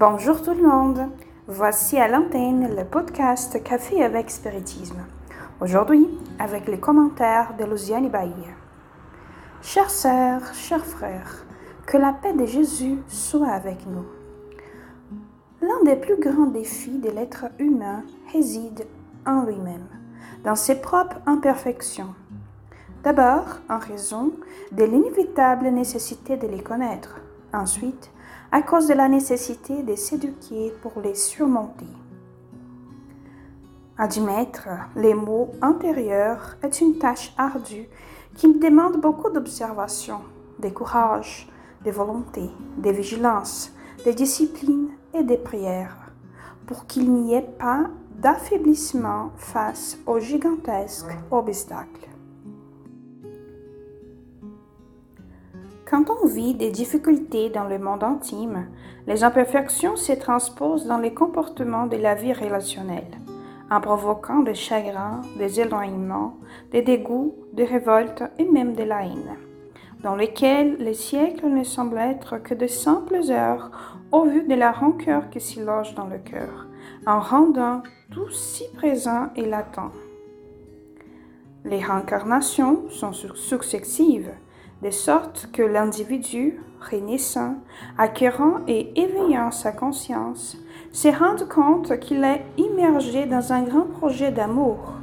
Bonjour tout le monde. Voici à l'antenne le podcast Café avec Spiritisme. Aujourd'hui, avec les commentaires de Luciane Bailly. Chères sœurs, chers frères, que la paix de Jésus soit avec nous. L'un des plus grands défis de l'être humain réside en lui-même, dans ses propres imperfections. D'abord, en raison de l'inévitable nécessité de les connaître. Ensuite, à cause de la nécessité de s'éduquer pour les surmonter. Admettre les mots intérieurs est une tâche ardue qui demande beaucoup d'observation, de courage, de volonté, de vigilance, de discipline et de prière, pour qu'il n'y ait pas d'affaiblissement face aux gigantesques obstacles. Quand on vit des difficultés dans le monde intime, les imperfections se transposent dans les comportements de la vie relationnelle, en provoquant des chagrins, des éloignements, des dégoûts, des révoltes et même de la haine, dans lesquels les siècles ne semblent être que de simples heures au vu de la rancœur qui s'y loge dans le cœur, en rendant tout si présent et latent. Les réincarnations sont successives, de sorte que l'individu, renaissant, acquérant et éveillant sa conscience, se rende compte qu'il est immergé dans un grand projet d'amour,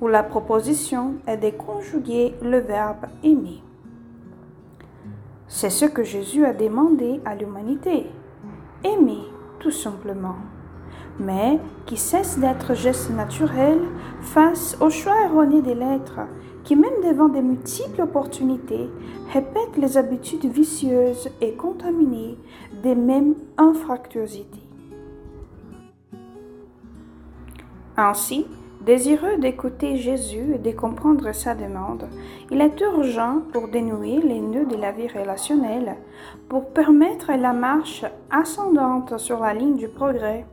où la proposition est de conjuguer le verbe aimer. C'est ce que Jésus a demandé à l'humanité. Aimer, tout simplement. Mais qui cesse d'être geste naturel face au choix erroné des lettres qui même devant de multiples opportunités, répètent les habitudes vicieuses et contaminées des mêmes infractuosités. Ainsi, désireux d'écouter Jésus et de comprendre sa demande, il est urgent pour dénouer les nœuds de la vie relationnelle, pour permettre la marche ascendante sur la ligne du progrès,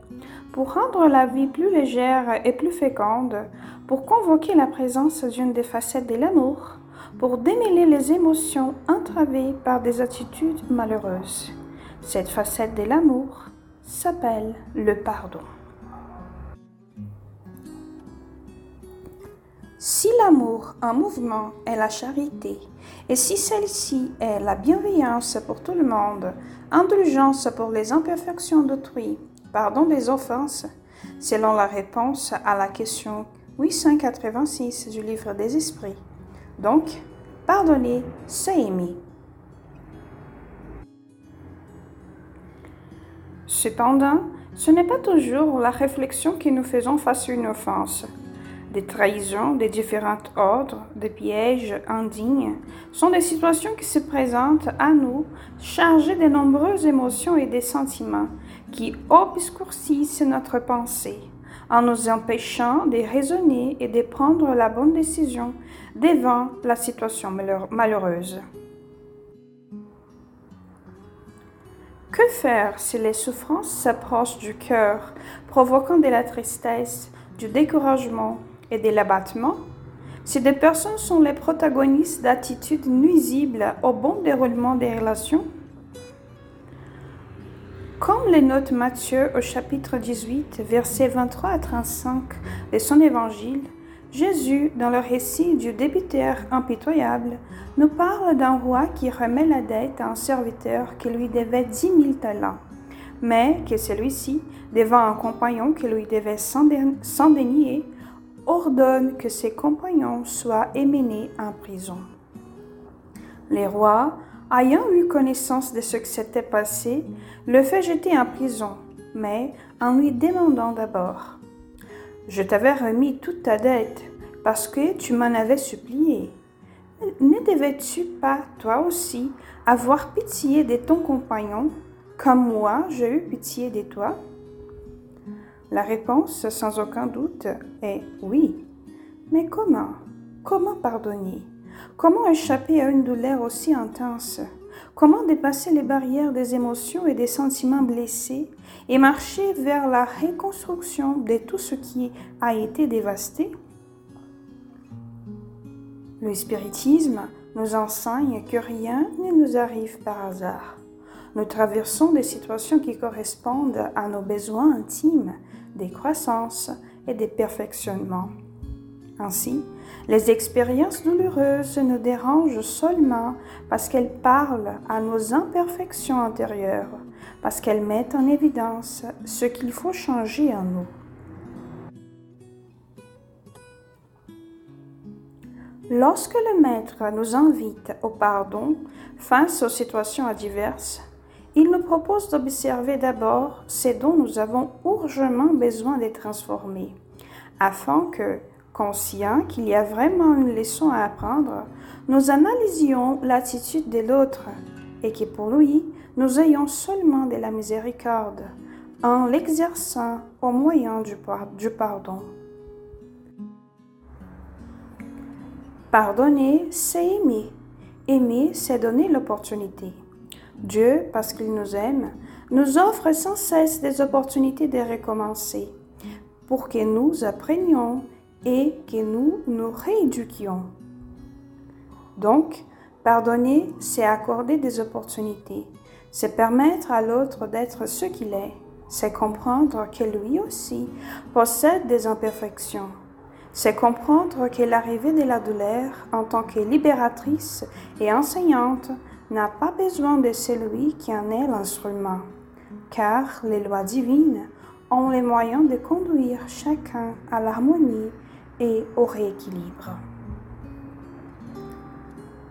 pour rendre la vie plus légère et plus féconde, pour convoquer la présence d'une des facettes de l'amour, pour démêler les émotions entravées par des attitudes malheureuses. Cette facette de l'amour s'appelle le pardon. Si l'amour en mouvement est la charité, et si celle-ci est la bienveillance pour tout le monde, indulgence pour les imperfections d'autrui, pardon des offenses, selon la réponse à la question 886 du livre des esprits. Donc, pardonner, c'est aimer. Cependant, ce n'est pas toujours la réflexion que nous faisons face à une offense. Des trahisons des différents ordres, des pièges indignes, sont des situations qui se présentent à nous chargées de nombreuses émotions et des sentiments qui obscurcissent notre pensée en nous empêchant de raisonner et de prendre la bonne décision devant la situation malheureuse. Que faire si les souffrances s'approchent du cœur, provoquant de la tristesse, du découragement et de l'abattement Si des personnes sont les protagonistes d'attitudes nuisibles au bon déroulement des relations comme les notes Matthieu au chapitre 18, versets 23 à 35 de son évangile, Jésus, dans le récit du débiteur impitoyable, nous parle d'un roi qui remet la dette à un serviteur qui lui devait dix mille talents, mais que celui-ci, devant un compagnon qui lui devait cent deniers, ordonne que ses compagnons soient émenés en prison. Les rois, ayant eu connaissance de ce qui s'était passé, le fait jeter en prison, mais en lui demandant d'abord Je t'avais remis toute ta dette parce que tu m'en avais supplié. Ne devais-tu pas, toi aussi, avoir pitié de ton compagnon, comme moi j'ai eu pitié de toi? La réponse, sans aucun doute, est oui. Mais comment? Comment pardonner? Comment échapper à une douleur aussi intense? Comment dépasser les barrières des émotions et des sentiments blessés et marcher vers la reconstruction de tout ce qui a été dévasté? Le spiritisme nous enseigne que rien ne nous arrive par hasard. Nous traversons des situations qui correspondent à nos besoins intimes, des croissances et des perfectionnements. Ainsi, les expériences douloureuses nous dérangent seulement parce qu'elles parlent à nos imperfections intérieures, parce qu'elles mettent en évidence ce qu'il faut changer en nous. Lorsque le Maître nous invite au pardon face aux situations adverses, il nous propose d'observer d'abord ce dont nous avons urgemment besoin de transformer, afin que, conscients qu'il y a vraiment une leçon à apprendre, nous analysions l'attitude de l'autre et que pour lui, nous ayons seulement de la miséricorde en l'exerçant au moyen du, du pardon. Pardonner, c'est aimer. Aimer, c'est donner l'opportunité. Dieu, parce qu'il nous aime, nous offre sans cesse des opportunités de recommencer pour que nous apprenions et que nous nous rééduquions. Donc, pardonner, c'est accorder des opportunités, c'est permettre à l'autre d'être ce qu'il est, c'est comprendre que lui aussi possède des imperfections. C'est comprendre que l'arrivée de la douleur en tant que libératrice et enseignante n'a pas besoin de celui qui en est l'instrument, car les lois divines ont les moyens de conduire chacun à l'harmonie et au rééquilibre.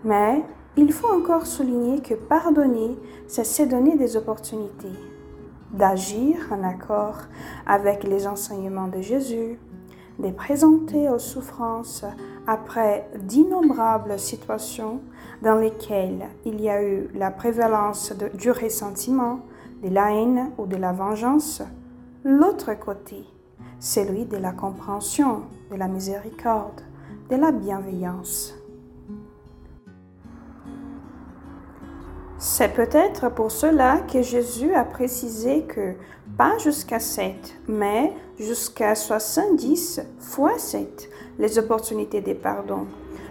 Mais il faut encore souligner que pardonner, c'est se donner des opportunités, d'agir en accord avec les enseignements de Jésus, de présenter aux souffrances après d'innombrables situations dans lesquelles il y a eu la prévalence du ressentiment, de la haine ou de la vengeance, l'autre côté, celui de la compréhension, de la miséricorde, de la bienveillance. C'est peut-être pour cela que Jésus a précisé que pas jusqu'à 7, mais jusqu'à 70 fois 7 les opportunités de pardon,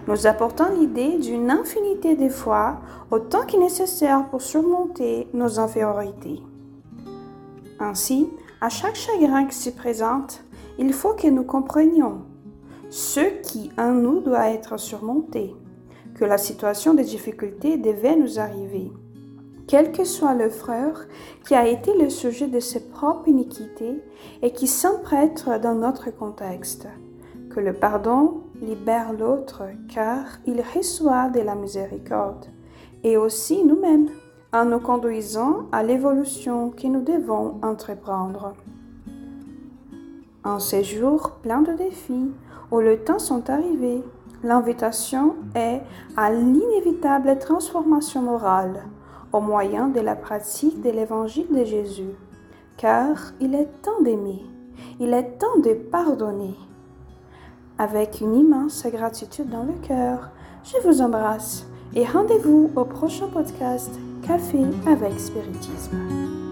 nous apportant l'idée d'une infinité de fois autant est nécessaire pour surmonter nos infériorités. Ainsi, à chaque chagrin qui se présente, il faut que nous comprenions ce qui en nous doit être surmonté, que la situation de difficulté devait nous arriver quel que soit le frère qui a été le sujet de ses propres iniquités et qui s'emprête dans notre contexte. Que le pardon libère l'autre car il reçoit de la miséricorde, et aussi nous-mêmes en nous conduisant à l'évolution que nous devons entreprendre. En ces jours pleins de défis, où le temps sont arrivés, l'invitation est à l'inévitable transformation morale au moyen de la pratique de l'évangile de Jésus, car il est temps d'aimer, il est temps de pardonner. Avec une immense gratitude dans le cœur, je vous embrasse et rendez-vous au prochain podcast Café avec Spiritisme.